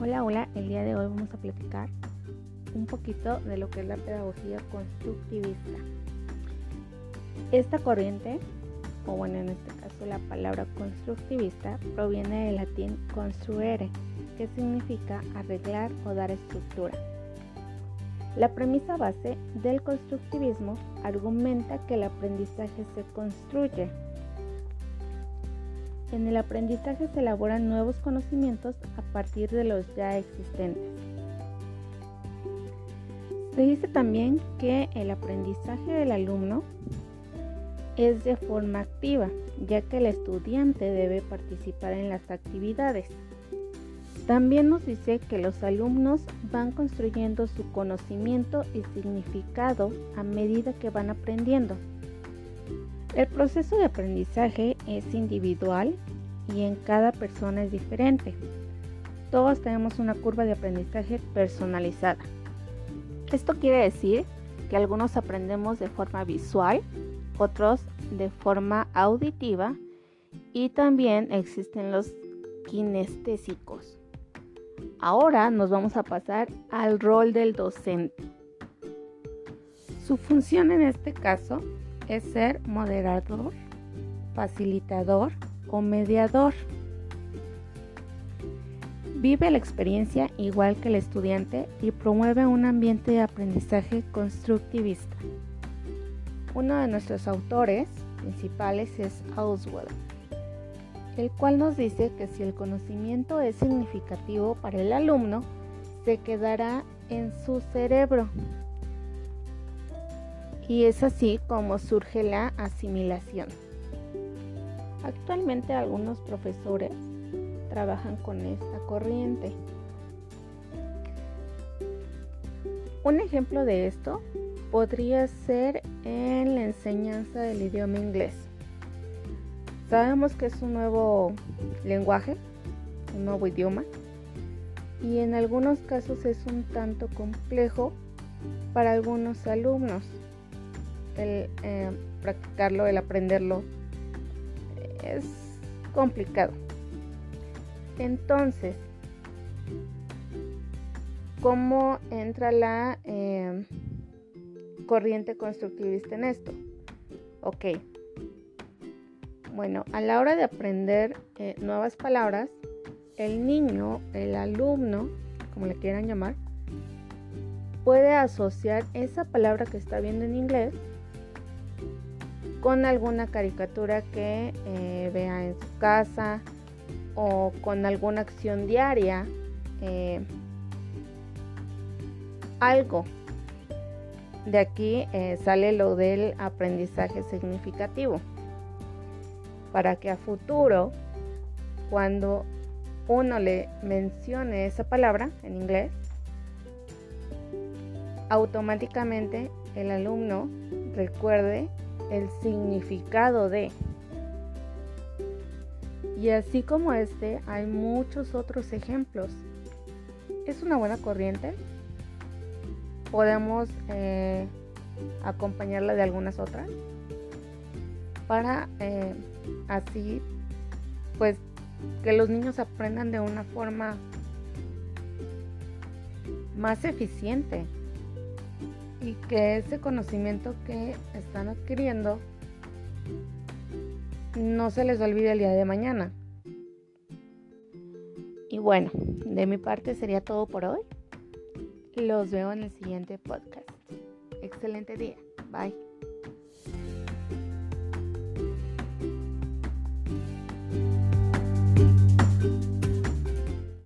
Hola, hola, el día de hoy vamos a platicar un poquito de lo que es la pedagogía constructivista. Esta corriente, o bueno, en este caso la palabra constructivista, proviene del latín construere, que significa arreglar o dar estructura. La premisa base del constructivismo argumenta que el aprendizaje se construye en el aprendizaje se elaboran nuevos conocimientos a partir de los ya existentes. Se dice también que el aprendizaje del alumno es de forma activa, ya que el estudiante debe participar en las actividades. También nos dice que los alumnos van construyendo su conocimiento y significado a medida que van aprendiendo. El proceso de aprendizaje es individual y en cada persona es diferente. Todos tenemos una curva de aprendizaje personalizada. Esto quiere decir que algunos aprendemos de forma visual, otros de forma auditiva y también existen los kinestésicos. Ahora nos vamos a pasar al rol del docente. Su función en este caso es ser moderador, facilitador o mediador. Vive la experiencia igual que el estudiante y promueve un ambiente de aprendizaje constructivista. Uno de nuestros autores principales es Oswald, el cual nos dice que si el conocimiento es significativo para el alumno, se quedará en su cerebro y es así como surge la asimilación. Actualmente algunos profesores trabajan con esta corriente. Un ejemplo de esto podría ser en la enseñanza del idioma inglés. Sabemos que es un nuevo lenguaje, un nuevo idioma, y en algunos casos es un tanto complejo para algunos alumnos el eh, practicarlo, el aprenderlo, es complicado. Entonces, ¿cómo entra la eh, corriente constructivista en esto? Ok. Bueno, a la hora de aprender eh, nuevas palabras, el niño, el alumno, como le quieran llamar, puede asociar esa palabra que está viendo en inglés con alguna caricatura que eh, vea en su casa o con alguna acción diaria, eh, algo. De aquí eh, sale lo del aprendizaje significativo. Para que a futuro, cuando uno le mencione esa palabra en inglés, automáticamente el alumno recuerde el significado de. Y así como este, hay muchos otros ejemplos. Es una buena corriente. Podemos eh, acompañarla de algunas otras para eh, así, pues, que los niños aprendan de una forma más eficiente y que ese conocimiento que están adquiriendo no se les olvide el día de mañana. Y bueno, de mi parte sería todo por hoy. Los veo en el siguiente podcast. Excelente día. Bye.